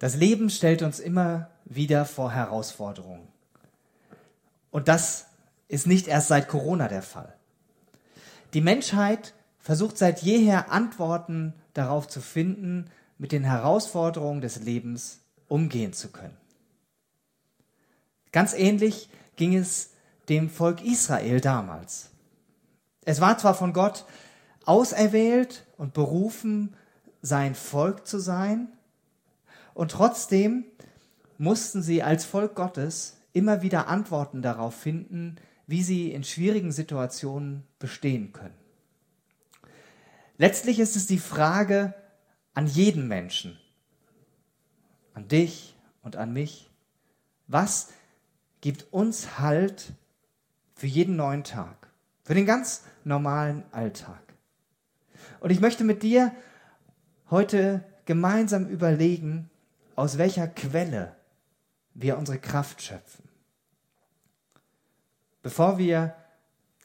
Das Leben stellt uns immer wieder vor Herausforderungen. Und das ist nicht erst seit Corona der Fall. Die Menschheit versucht seit jeher Antworten darauf zu finden, mit den Herausforderungen des Lebens umgehen zu können. Ganz ähnlich ging es dem Volk Israel damals. Es war zwar von Gott auserwählt und berufen, sein Volk zu sein, und trotzdem mussten sie als Volk Gottes immer wieder Antworten darauf finden, wie sie in schwierigen Situationen bestehen können. Letztlich ist es die Frage an jeden Menschen, an dich und an mich, was gibt uns Halt für jeden neuen Tag, für den ganz normalen Alltag. Und ich möchte mit dir heute gemeinsam überlegen, aus welcher Quelle wir unsere Kraft schöpfen. Bevor wir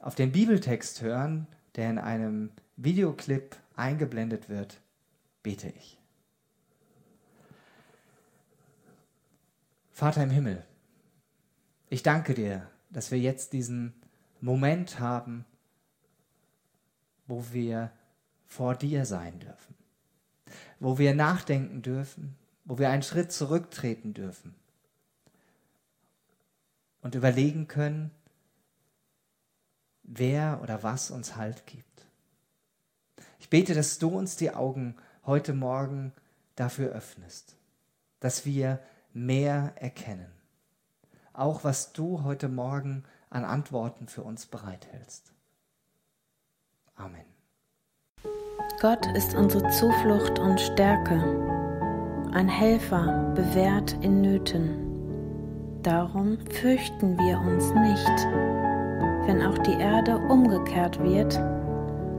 auf den Bibeltext hören, der in einem Videoclip eingeblendet wird, bete ich. Vater im Himmel, ich danke dir, dass wir jetzt diesen Moment haben, wo wir vor dir sein dürfen, wo wir nachdenken dürfen, wo wir einen Schritt zurücktreten dürfen und überlegen können, wer oder was uns Halt gibt. Ich bete, dass du uns die Augen heute Morgen dafür öffnest, dass wir mehr erkennen. Auch was du heute Morgen an Antworten für uns bereithältst. Amen. Gott ist unsere Zuflucht und Stärke ein Helfer bewährt in Nöten. Darum fürchten wir uns nicht, wenn auch die Erde umgekehrt wird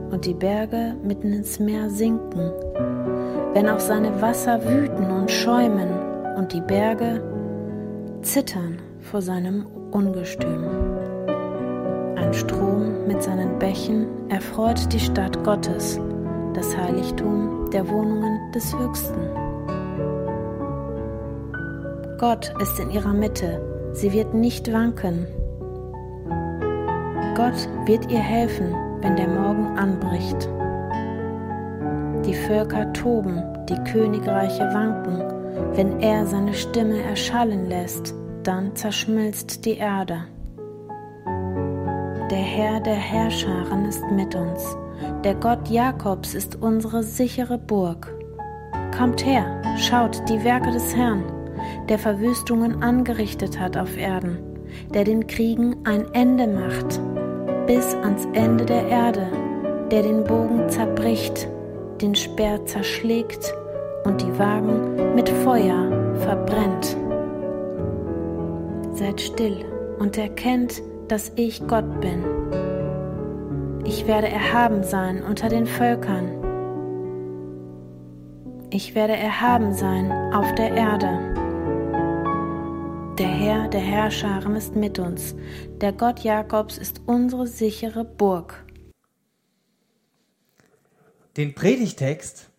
und die Berge mitten ins Meer sinken, wenn auch seine Wasser wüten und schäumen und die Berge zittern vor seinem Ungestüm. Ein Strom mit seinen Bächen erfreut die Stadt Gottes, das Heiligtum der Wohnungen des Höchsten. Gott ist in ihrer Mitte, sie wird nicht wanken. Gott wird ihr helfen, wenn der Morgen anbricht. Die Völker toben, die Königreiche wanken, wenn er seine Stimme erschallen lässt, dann zerschmilzt die Erde. Der Herr der Herrscharen ist mit uns, der Gott Jakobs ist unsere sichere Burg. Kommt her, schaut die Werke des Herrn der Verwüstungen angerichtet hat auf Erden, der den Kriegen ein Ende macht, bis ans Ende der Erde, der den Bogen zerbricht, den Speer zerschlägt und die Wagen mit Feuer verbrennt. Seid still und erkennt, dass ich Gott bin. Ich werde erhaben sein unter den Völkern. Ich werde erhaben sein auf der Erde. Der Herr der Herrscharen ist mit uns. Der Gott Jakobs ist unsere sichere Burg. Den Predigtext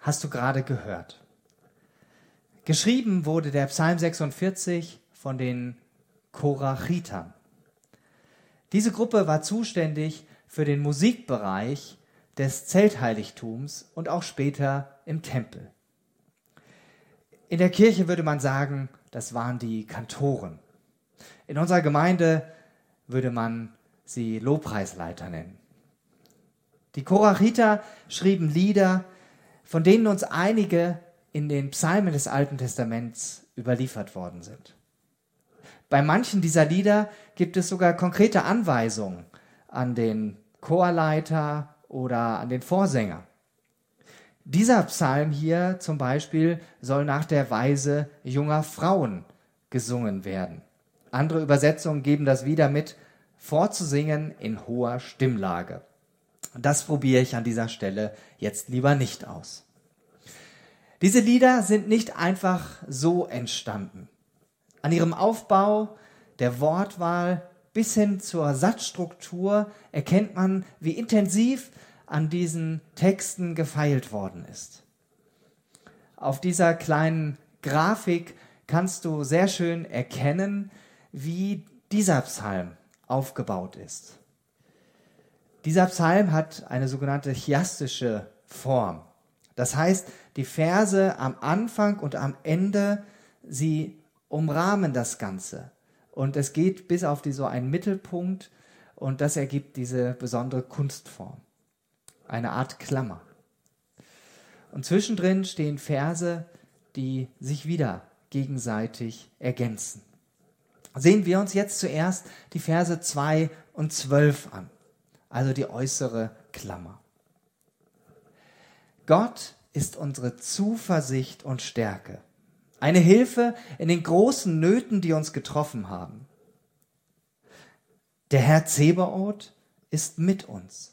hast du gerade gehört. Geschrieben wurde der Psalm 46 von den Korachitern. Diese Gruppe war zuständig für den Musikbereich des Zeltheiligtums und auch später im Tempel. In der Kirche würde man sagen, das waren die Kantoren. In unserer Gemeinde würde man sie Lobpreisleiter nennen. Die Korachiter schrieben Lieder, von denen uns einige in den Psalmen des Alten Testaments überliefert worden sind. Bei manchen dieser Lieder gibt es sogar konkrete Anweisungen an den Chorleiter oder an den Vorsänger. Dieser Psalm hier zum Beispiel soll nach der Weise junger Frauen gesungen werden. Andere Übersetzungen geben das wieder mit vorzusingen in hoher Stimmlage. Das probiere ich an dieser Stelle jetzt lieber nicht aus. Diese Lieder sind nicht einfach so entstanden. An ihrem Aufbau, der Wortwahl bis hin zur Satzstruktur erkennt man, wie intensiv an diesen Texten gefeilt worden ist. Auf dieser kleinen Grafik kannst du sehr schön erkennen, wie dieser Psalm aufgebaut ist. Dieser Psalm hat eine sogenannte chiastische Form. Das heißt, die Verse am Anfang und am Ende, sie umrahmen das Ganze. Und es geht bis auf die, so einen Mittelpunkt und das ergibt diese besondere Kunstform. Eine Art Klammer. Und zwischendrin stehen Verse, die sich wieder gegenseitig ergänzen. Sehen wir uns jetzt zuerst die Verse 2 und 12 an, also die äußere Klammer. Gott ist unsere Zuversicht und Stärke, eine Hilfe in den großen Nöten, die uns getroffen haben. Der Herr Zebaoth ist mit uns.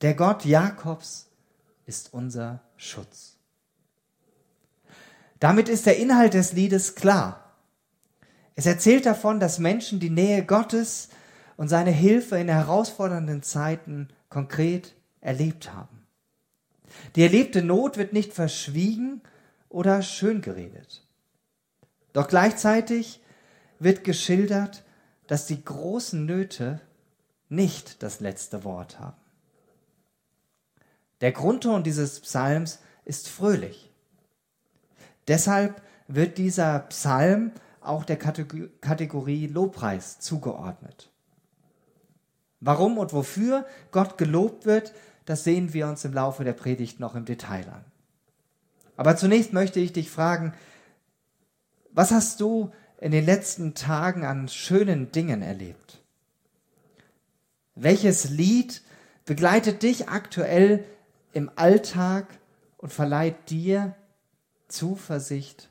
Der Gott Jakobs ist unser Schutz. Damit ist der Inhalt des Liedes klar. Es erzählt davon, dass Menschen die Nähe Gottes und seine Hilfe in herausfordernden Zeiten konkret erlebt haben. Die erlebte Not wird nicht verschwiegen oder schön geredet. Doch gleichzeitig wird geschildert, dass die großen Nöte nicht das letzte Wort haben. Der Grundton dieses Psalms ist fröhlich. Deshalb wird dieser Psalm auch der Kategorie Lobpreis zugeordnet. Warum und wofür Gott gelobt wird, das sehen wir uns im Laufe der Predigt noch im Detail an. Aber zunächst möchte ich dich fragen, was hast du in den letzten Tagen an schönen Dingen erlebt? Welches Lied begleitet dich aktuell im Alltag und verleiht dir Zuversicht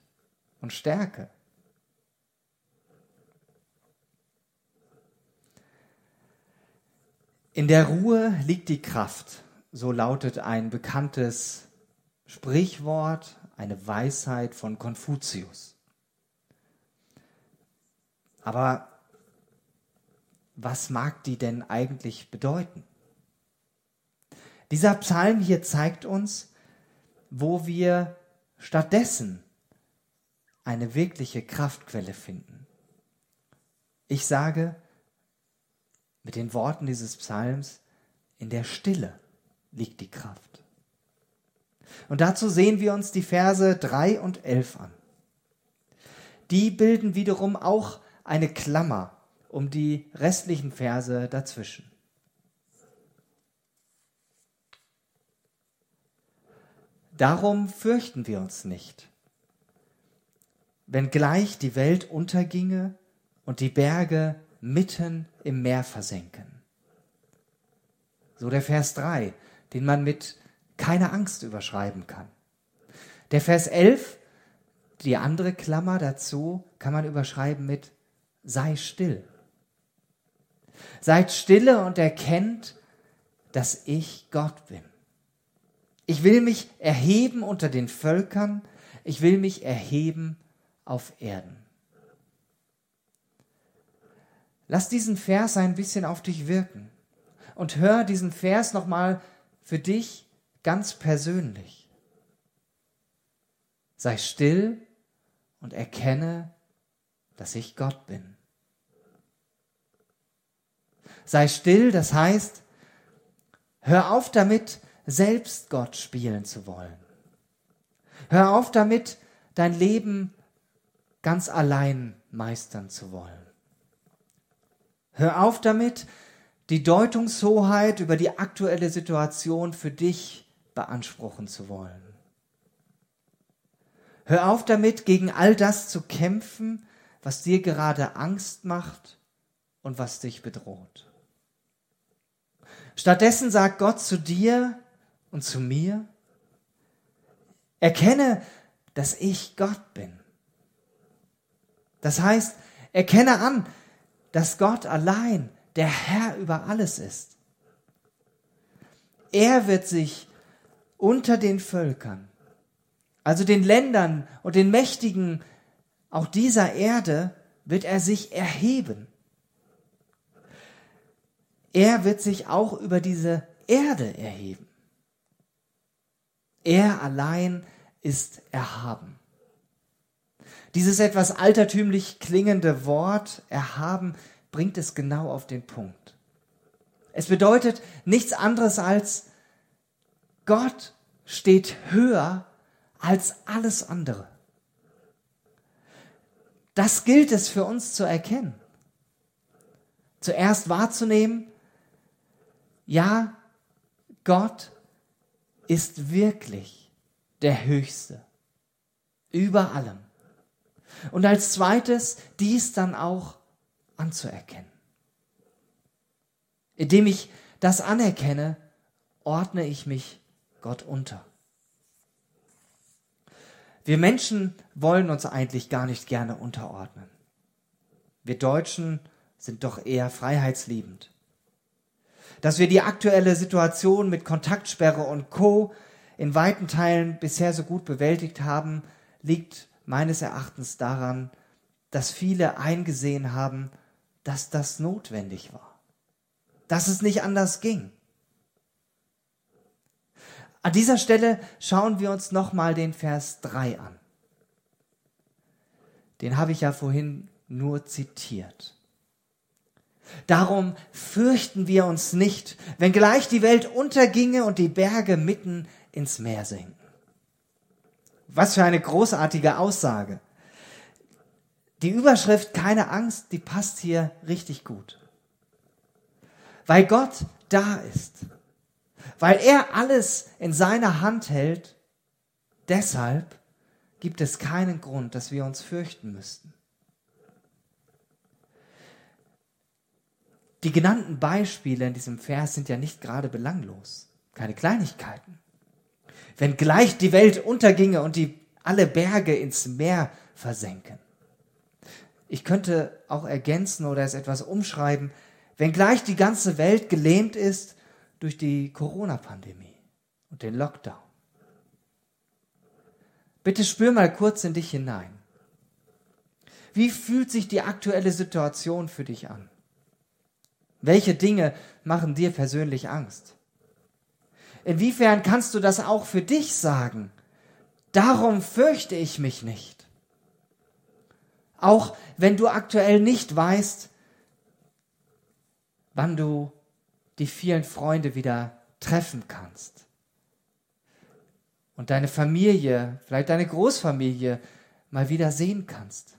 und Stärke? In der Ruhe liegt die Kraft, so lautet ein bekanntes Sprichwort, eine Weisheit von Konfuzius. Aber was mag die denn eigentlich bedeuten? Dieser Psalm hier zeigt uns, wo wir stattdessen eine wirkliche Kraftquelle finden. Ich sage, mit den Worten dieses Psalms, in der Stille liegt die Kraft. Und dazu sehen wir uns die Verse 3 und 11 an. Die bilden wiederum auch eine Klammer um die restlichen Verse dazwischen. Darum fürchten wir uns nicht. Wenngleich die Welt unterginge und die Berge mitten im Meer versenken. So der Vers 3, den man mit keiner Angst überschreiben kann. Der Vers 11, die andere Klammer dazu, kann man überschreiben mit sei still. Seid stille und erkennt, dass ich Gott bin. Ich will mich erheben unter den Völkern, ich will mich erheben auf Erden. Lass diesen Vers ein bisschen auf dich wirken und hör diesen Vers nochmal für dich ganz persönlich. Sei still und erkenne, dass ich Gott bin. Sei still, das heißt, hör auf damit, selbst Gott spielen zu wollen. Hör auf damit, dein Leben ganz allein meistern zu wollen. Hör auf damit, die Deutungshoheit über die aktuelle Situation für dich beanspruchen zu wollen. Hör auf damit, gegen all das zu kämpfen, was dir gerade Angst macht und was dich bedroht. Stattdessen sagt Gott zu dir und zu mir, erkenne, dass ich Gott bin. Das heißt, erkenne an, dass Gott allein der Herr über alles ist. Er wird sich unter den Völkern, also den Ländern und den Mächtigen auch dieser Erde, wird er sich erheben. Er wird sich auch über diese Erde erheben. Er allein ist erhaben. Dieses etwas altertümlich klingende Wort erhaben bringt es genau auf den Punkt. Es bedeutet nichts anderes als Gott steht höher als alles andere. Das gilt es für uns zu erkennen. Zuerst wahrzunehmen, ja, Gott ist wirklich der Höchste über allem. Und als zweites dies dann auch anzuerkennen. Indem ich das anerkenne, ordne ich mich Gott unter. Wir Menschen wollen uns eigentlich gar nicht gerne unterordnen. Wir Deutschen sind doch eher freiheitsliebend. Dass wir die aktuelle Situation mit Kontaktsperre und Co. in weiten Teilen bisher so gut bewältigt haben, liegt meines Erachtens daran, dass viele eingesehen haben, dass das notwendig war, dass es nicht anders ging. An dieser Stelle schauen wir uns nochmal den Vers 3 an. Den habe ich ja vorhin nur zitiert. Darum fürchten wir uns nicht, wenn gleich die Welt unterginge und die Berge mitten ins Meer sinken. Was für eine großartige Aussage. Die Überschrift keine Angst, die passt hier richtig gut. Weil Gott da ist, weil er alles in seiner Hand hält, deshalb gibt es keinen Grund, dass wir uns fürchten müssten. Die genannten Beispiele in diesem Vers sind ja nicht gerade belanglos, keine Kleinigkeiten. Wenn gleich die Welt unterginge und die alle Berge ins Meer versenken. Ich könnte auch ergänzen oder es etwas umschreiben, wenn gleich die ganze Welt gelähmt ist durch die Corona-Pandemie und den Lockdown. Bitte spür mal kurz in dich hinein. Wie fühlt sich die aktuelle Situation für dich an? Welche Dinge machen dir persönlich Angst? Inwiefern kannst du das auch für dich sagen? Darum fürchte ich mich nicht. Auch wenn du aktuell nicht weißt, wann du die vielen Freunde wieder treffen kannst. Und deine Familie, vielleicht deine Großfamilie mal wieder sehen kannst.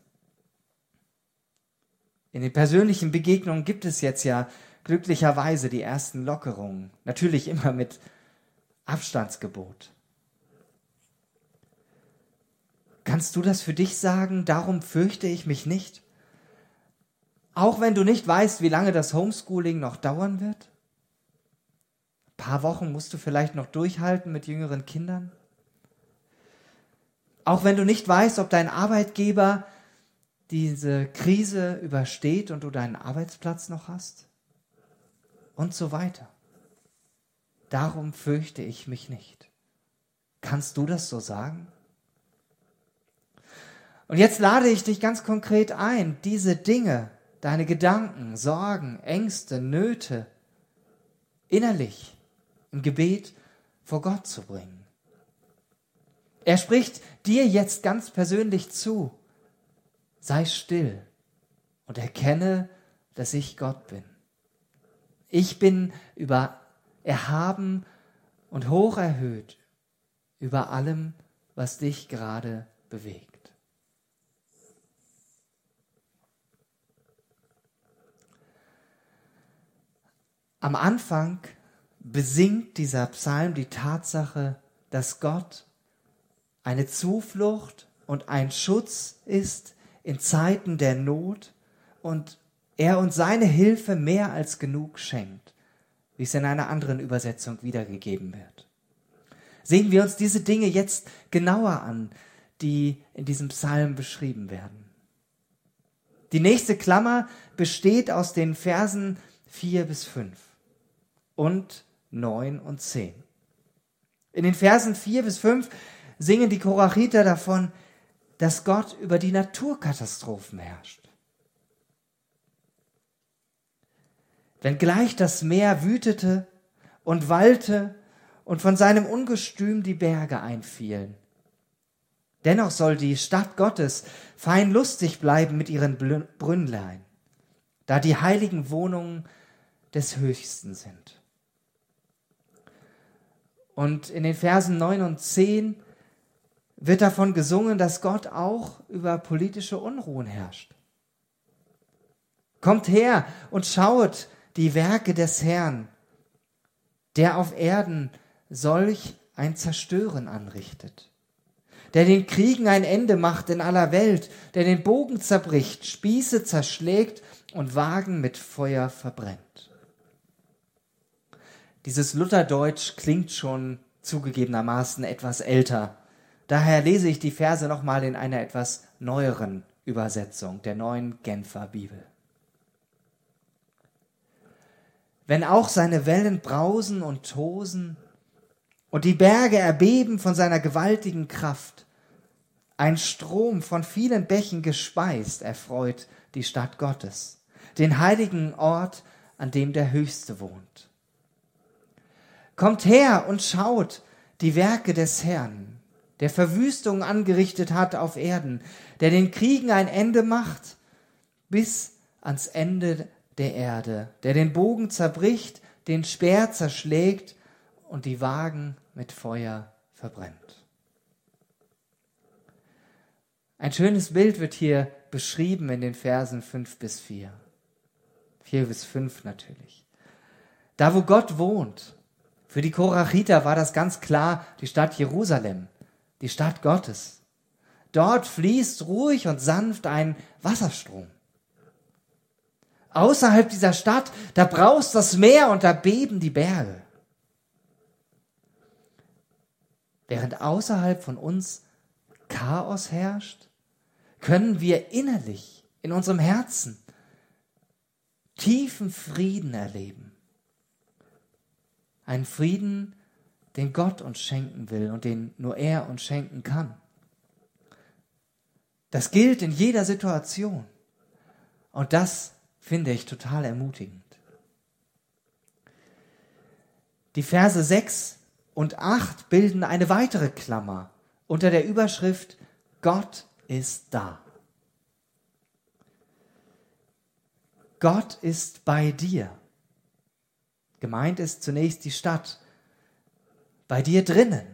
In den persönlichen Begegnungen gibt es jetzt ja glücklicherweise die ersten Lockerungen. Natürlich immer mit Abstandsgebot. Kannst du das für dich sagen? Darum fürchte ich mich nicht. Auch wenn du nicht weißt, wie lange das Homeschooling noch dauern wird? Ein paar Wochen musst du vielleicht noch durchhalten mit jüngeren Kindern? Auch wenn du nicht weißt, ob dein Arbeitgeber diese Krise übersteht und du deinen Arbeitsplatz noch hast? Und so weiter. Darum fürchte ich mich nicht. Kannst du das so sagen? Und jetzt lade ich dich ganz konkret ein, diese Dinge, deine Gedanken, Sorgen, Ängste, Nöte innerlich im Gebet vor Gott zu bringen. Er spricht dir jetzt ganz persönlich zu. Sei still und erkenne, dass ich Gott bin. Ich bin über erhaben und hoch erhöht über allem, was dich gerade bewegt. Am Anfang besingt dieser Psalm die Tatsache, dass Gott eine Zuflucht und ein Schutz ist in Zeiten der Not und er uns seine Hilfe mehr als genug schenkt, wie es in einer anderen Übersetzung wiedergegeben wird. Sehen wir uns diese Dinge jetzt genauer an, die in diesem Psalm beschrieben werden. Die nächste Klammer besteht aus den Versen 4 bis 5 und 9 und 10. In den Versen 4 bis 5 singen die Korachiter davon, dass Gott über die Naturkatastrophen herrscht. Wenn gleich das Meer wütete und wallte und von seinem Ungestüm die Berge einfielen, Dennoch soll die Stadt Gottes fein lustig bleiben mit ihren Brünnlein, da die heiligen Wohnungen des Höchsten sind. Und in den Versen 9 und 10 wird davon gesungen, dass Gott auch über politische Unruhen herrscht. Kommt her und schaut die Werke des Herrn, der auf Erden solch ein Zerstören anrichtet, der den Kriegen ein Ende macht in aller Welt, der den Bogen zerbricht, Spieße zerschlägt und Wagen mit Feuer verbrennt. Dieses Lutherdeutsch klingt schon zugegebenermaßen etwas älter. Daher lese ich die Verse nochmal in einer etwas neueren Übersetzung der neuen Genfer Bibel. Wenn auch seine Wellen brausen und tosen und die Berge erbeben von seiner gewaltigen Kraft, ein Strom von vielen Bächen gespeist erfreut die Stadt Gottes, den heiligen Ort, an dem der Höchste wohnt. Kommt her und schaut die Werke des Herrn, der Verwüstung angerichtet hat auf Erden, der den Kriegen ein Ende macht bis ans Ende der Erde, der den Bogen zerbricht, den Speer zerschlägt und die Wagen mit Feuer verbrennt. Ein schönes Bild wird hier beschrieben in den Versen 5 bis 4. 4 bis 5 natürlich. Da, wo Gott wohnt, für die Korachiter war das ganz klar die Stadt Jerusalem, die Stadt Gottes. Dort fließt ruhig und sanft ein Wasserstrom. Außerhalb dieser Stadt, da braust das Meer und da beben die Berge. Während außerhalb von uns Chaos herrscht, können wir innerlich in unserem Herzen tiefen Frieden erleben. Ein Frieden, den Gott uns schenken will und den nur er uns schenken kann. Das gilt in jeder Situation. Und das finde ich total ermutigend. Die Verse 6 und 8 bilden eine weitere Klammer unter der Überschrift Gott ist da. Gott ist bei dir. Gemeint ist zunächst die Stadt, bei dir drinnen.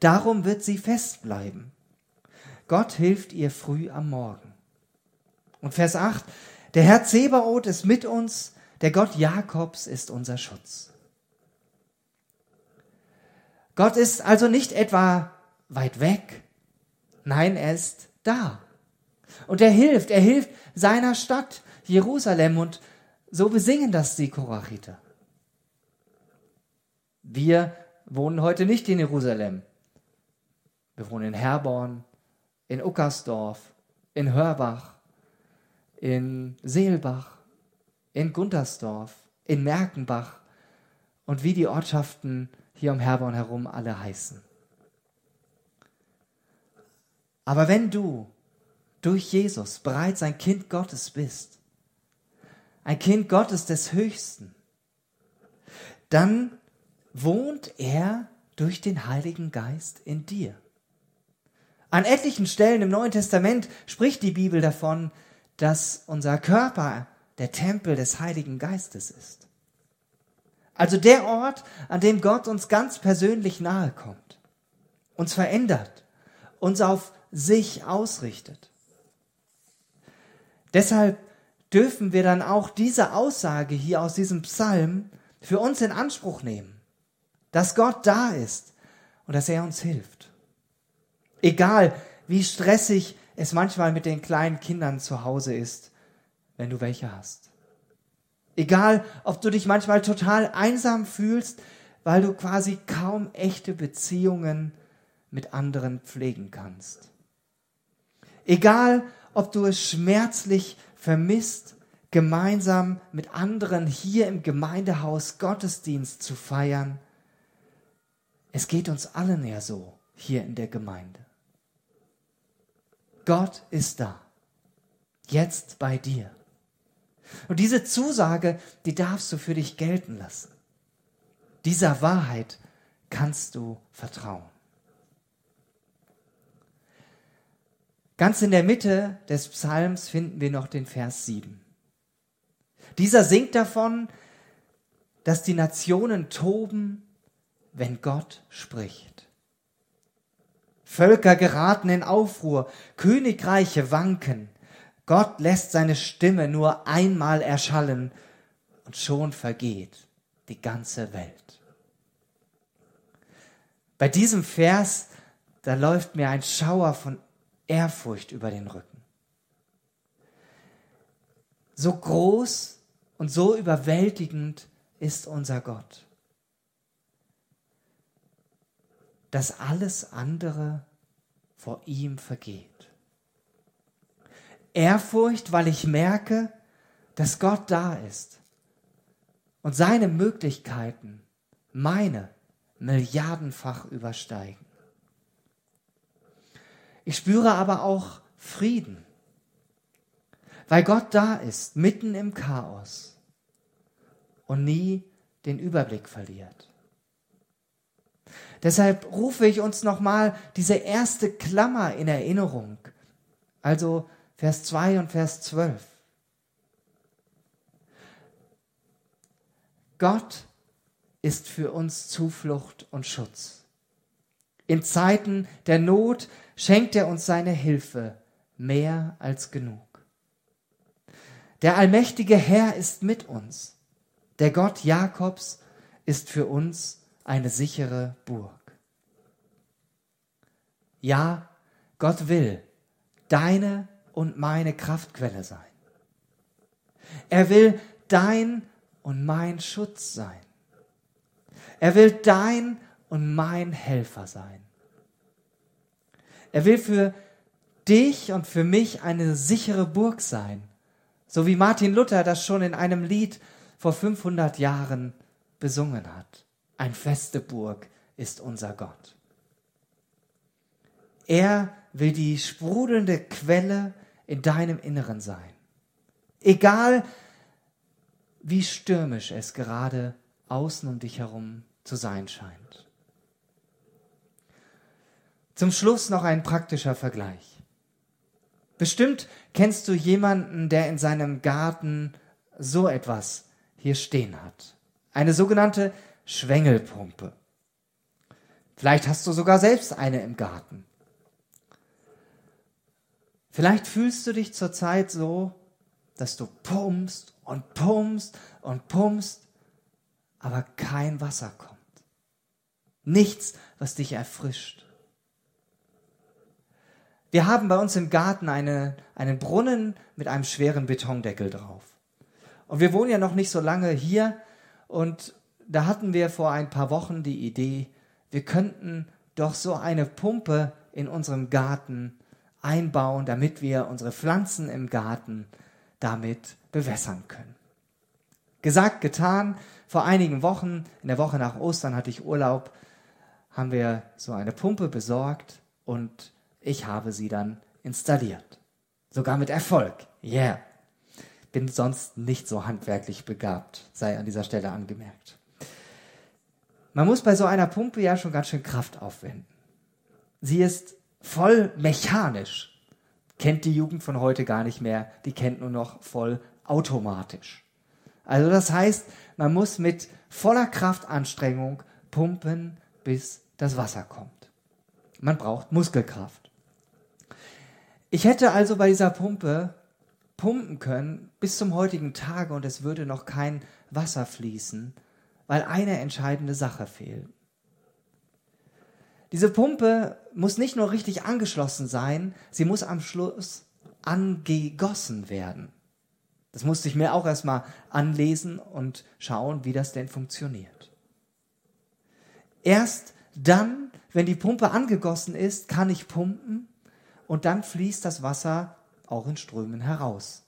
Darum wird sie festbleiben. Gott hilft ihr früh am Morgen. Und Vers 8, der Herr Zebaoth ist mit uns, der Gott Jakobs ist unser Schutz. Gott ist also nicht etwa weit weg, nein, er ist da. Und er hilft, er hilft seiner Stadt Jerusalem und so besingen das die Korachiter. Wir wohnen heute nicht in Jerusalem. Wir wohnen in Herborn, in Uckersdorf, in Hörbach, in Seelbach, in Guntersdorf, in Merkenbach und wie die Ortschaften hier um Herborn herum alle heißen. Aber wenn du durch Jesus bereits ein Kind Gottes bist, ein Kind Gottes des Höchsten, dann wohnt er durch den Heiligen Geist in dir. An etlichen Stellen im Neuen Testament spricht die Bibel davon, dass unser Körper der Tempel des Heiligen Geistes ist. Also der Ort, an dem Gott uns ganz persönlich nahe kommt, uns verändert, uns auf sich ausrichtet. Deshalb dürfen wir dann auch diese Aussage hier aus diesem Psalm für uns in Anspruch nehmen dass Gott da ist und dass er uns hilft. Egal, wie stressig es manchmal mit den kleinen Kindern zu Hause ist, wenn du welche hast. Egal, ob du dich manchmal total einsam fühlst, weil du quasi kaum echte Beziehungen mit anderen pflegen kannst. Egal, ob du es schmerzlich vermisst, gemeinsam mit anderen hier im Gemeindehaus Gottesdienst zu feiern es geht uns allen ja so hier in der Gemeinde. Gott ist da. Jetzt bei dir. Und diese Zusage, die darfst du für dich gelten lassen. Dieser Wahrheit kannst du vertrauen. Ganz in der Mitte des Psalms finden wir noch den Vers 7. Dieser singt davon, dass die Nationen toben, wenn Gott spricht. Völker geraten in Aufruhr, Königreiche wanken. Gott lässt seine Stimme nur einmal erschallen und schon vergeht die ganze Welt. Bei diesem Vers, da läuft mir ein Schauer von Ehrfurcht über den Rücken. So groß und so überwältigend ist unser Gott, dass alles andere vor ihm vergeht. Ehrfurcht, weil ich merke, dass Gott da ist und seine Möglichkeiten meine milliardenfach übersteigen. Ich spüre aber auch Frieden, weil Gott da ist, mitten im Chaos und nie den Überblick verliert. Deshalb rufe ich uns nochmal diese erste Klammer in Erinnerung, also Vers 2 und Vers 12. Gott ist für uns Zuflucht und Schutz. In Zeiten der Not schenkt er uns seine Hilfe mehr als genug. Der allmächtige Herr ist mit uns. Der Gott Jakobs ist für uns eine sichere Burg. Ja, Gott will deine und meine Kraftquelle sein. Er will dein und mein Schutz sein. Er will dein und mein Helfer sein. Er will für dich und für mich eine sichere Burg sein, so wie Martin Luther das schon in einem Lied vor 500 Jahren besungen hat. Ein feste Burg ist unser Gott. Er will die sprudelnde Quelle in deinem Inneren sein. Egal, wie stürmisch es gerade außen um dich herum zu sein scheint. Zum Schluss noch ein praktischer Vergleich. Bestimmt kennst du jemanden, der in seinem Garten so etwas hier stehen hat. Eine sogenannte Schwengelpumpe. Vielleicht hast du sogar selbst eine im Garten. Vielleicht fühlst du dich zurzeit so, dass du pumpst und pumpst und pumpst, aber kein Wasser kommt. Nichts, was dich erfrischt. Wir haben bei uns im Garten eine, einen Brunnen mit einem schweren Betondeckel drauf. Und wir wohnen ja noch nicht so lange hier und da hatten wir vor ein paar Wochen die Idee, wir könnten doch so eine Pumpe in unserem Garten einbauen, damit wir unsere Pflanzen im Garten damit bewässern können. Gesagt, getan. Vor einigen Wochen, in der Woche nach Ostern hatte ich Urlaub, haben wir so eine Pumpe besorgt und ich habe sie dann installiert. Sogar mit Erfolg. Yeah. Bin sonst nicht so handwerklich begabt, sei an dieser Stelle angemerkt. Man muss bei so einer Pumpe ja schon ganz schön Kraft aufwenden. Sie ist voll mechanisch. Kennt die Jugend von heute gar nicht mehr, die kennt nur noch voll automatisch. Also das heißt, man muss mit voller Kraftanstrengung pumpen, bis das Wasser kommt. Man braucht Muskelkraft. Ich hätte also bei dieser Pumpe pumpen können bis zum heutigen Tage und es würde noch kein Wasser fließen, weil eine entscheidende Sache fehlt. Diese Pumpe muss nicht nur richtig angeschlossen sein, sie muss am Schluss angegossen werden. Das musste ich mir auch erstmal anlesen und schauen, wie das denn funktioniert. Erst dann, wenn die Pumpe angegossen ist, kann ich pumpen und dann fließt das Wasser auch in Strömen heraus.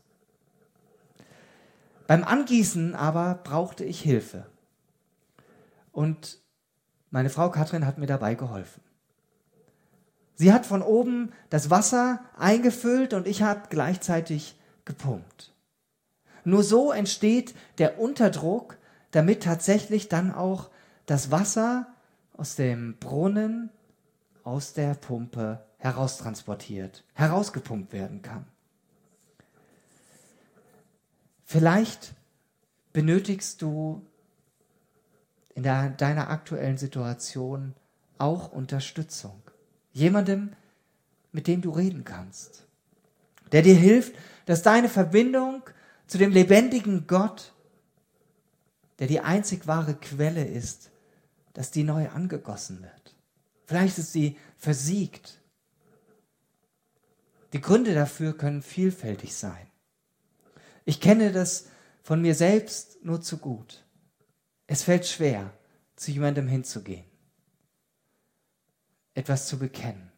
Beim Angießen aber brauchte ich Hilfe. Und meine Frau Katrin hat mir dabei geholfen. Sie hat von oben das Wasser eingefüllt und ich habe gleichzeitig gepumpt. Nur so entsteht der Unterdruck, damit tatsächlich dann auch das Wasser aus dem Brunnen, aus der Pumpe heraustransportiert, herausgepumpt werden kann. Vielleicht benötigst du in der, deiner aktuellen Situation auch Unterstützung. Jemandem, mit dem du reden kannst, der dir hilft, dass deine Verbindung zu dem lebendigen Gott, der die einzig wahre Quelle ist, dass die neu angegossen wird. Vielleicht ist sie versiegt. Die Gründe dafür können vielfältig sein. Ich kenne das von mir selbst nur zu gut. Es fällt schwer, zu jemandem hinzugehen, etwas zu bekennen,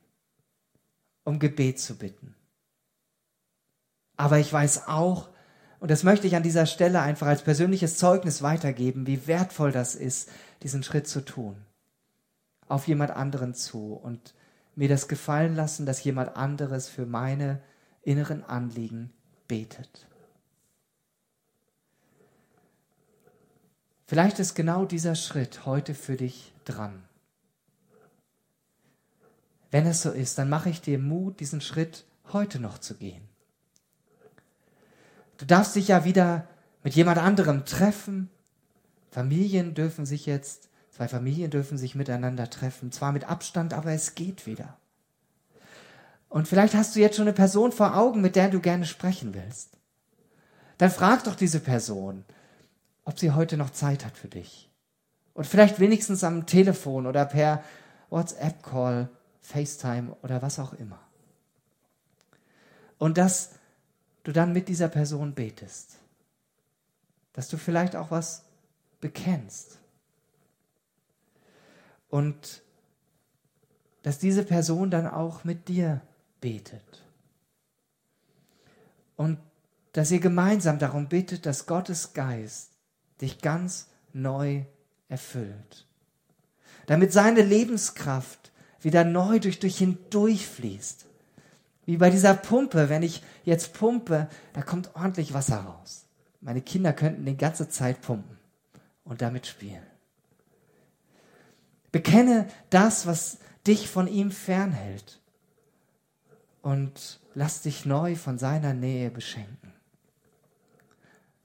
um Gebet zu bitten. Aber ich weiß auch, und das möchte ich an dieser Stelle einfach als persönliches Zeugnis weitergeben, wie wertvoll das ist, diesen Schritt zu tun. Auf jemand anderen zu und mir das gefallen lassen, dass jemand anderes für meine inneren Anliegen betet. Vielleicht ist genau dieser Schritt heute für dich dran. Wenn es so ist, dann mache ich dir Mut, diesen Schritt heute noch zu gehen. Du darfst dich ja wieder mit jemand anderem treffen. Familien dürfen sich jetzt, zwei Familien dürfen sich miteinander treffen. Zwar mit Abstand, aber es geht wieder. Und vielleicht hast du jetzt schon eine Person vor Augen, mit der du gerne sprechen willst. Dann frag doch diese Person, ob sie heute noch Zeit hat für dich. Und vielleicht wenigstens am Telefon oder per WhatsApp-Call, FaceTime oder was auch immer. Und das du dann mit dieser Person betest. Dass du vielleicht auch was bekennst. Und dass diese Person dann auch mit dir betet. Und dass ihr gemeinsam darum bittet, dass Gottes Geist dich ganz neu erfüllt. Damit seine Lebenskraft wieder neu durch dich hindurchfließt. Wie bei dieser Pumpe, wenn ich jetzt pumpe, da kommt ordentlich Wasser raus. Meine Kinder könnten die ganze Zeit pumpen und damit spielen. Bekenne das, was dich von ihm fernhält und lass dich neu von seiner Nähe beschenken.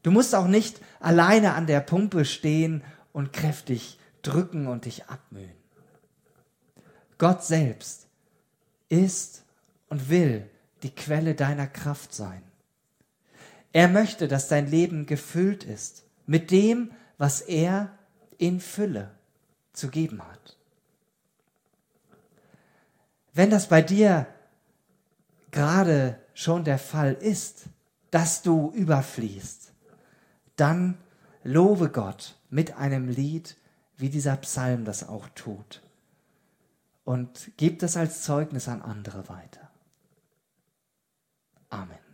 Du musst auch nicht alleine an der Pumpe stehen und kräftig drücken und dich abmühen. Gott selbst ist und will die Quelle deiner Kraft sein. Er möchte, dass dein Leben gefüllt ist mit dem, was er in Fülle zu geben hat. Wenn das bei dir gerade schon der Fall ist, dass du überfließt, dann lobe Gott mit einem Lied, wie dieser Psalm das auch tut. Und gib das als Zeugnis an andere weiter. Amen.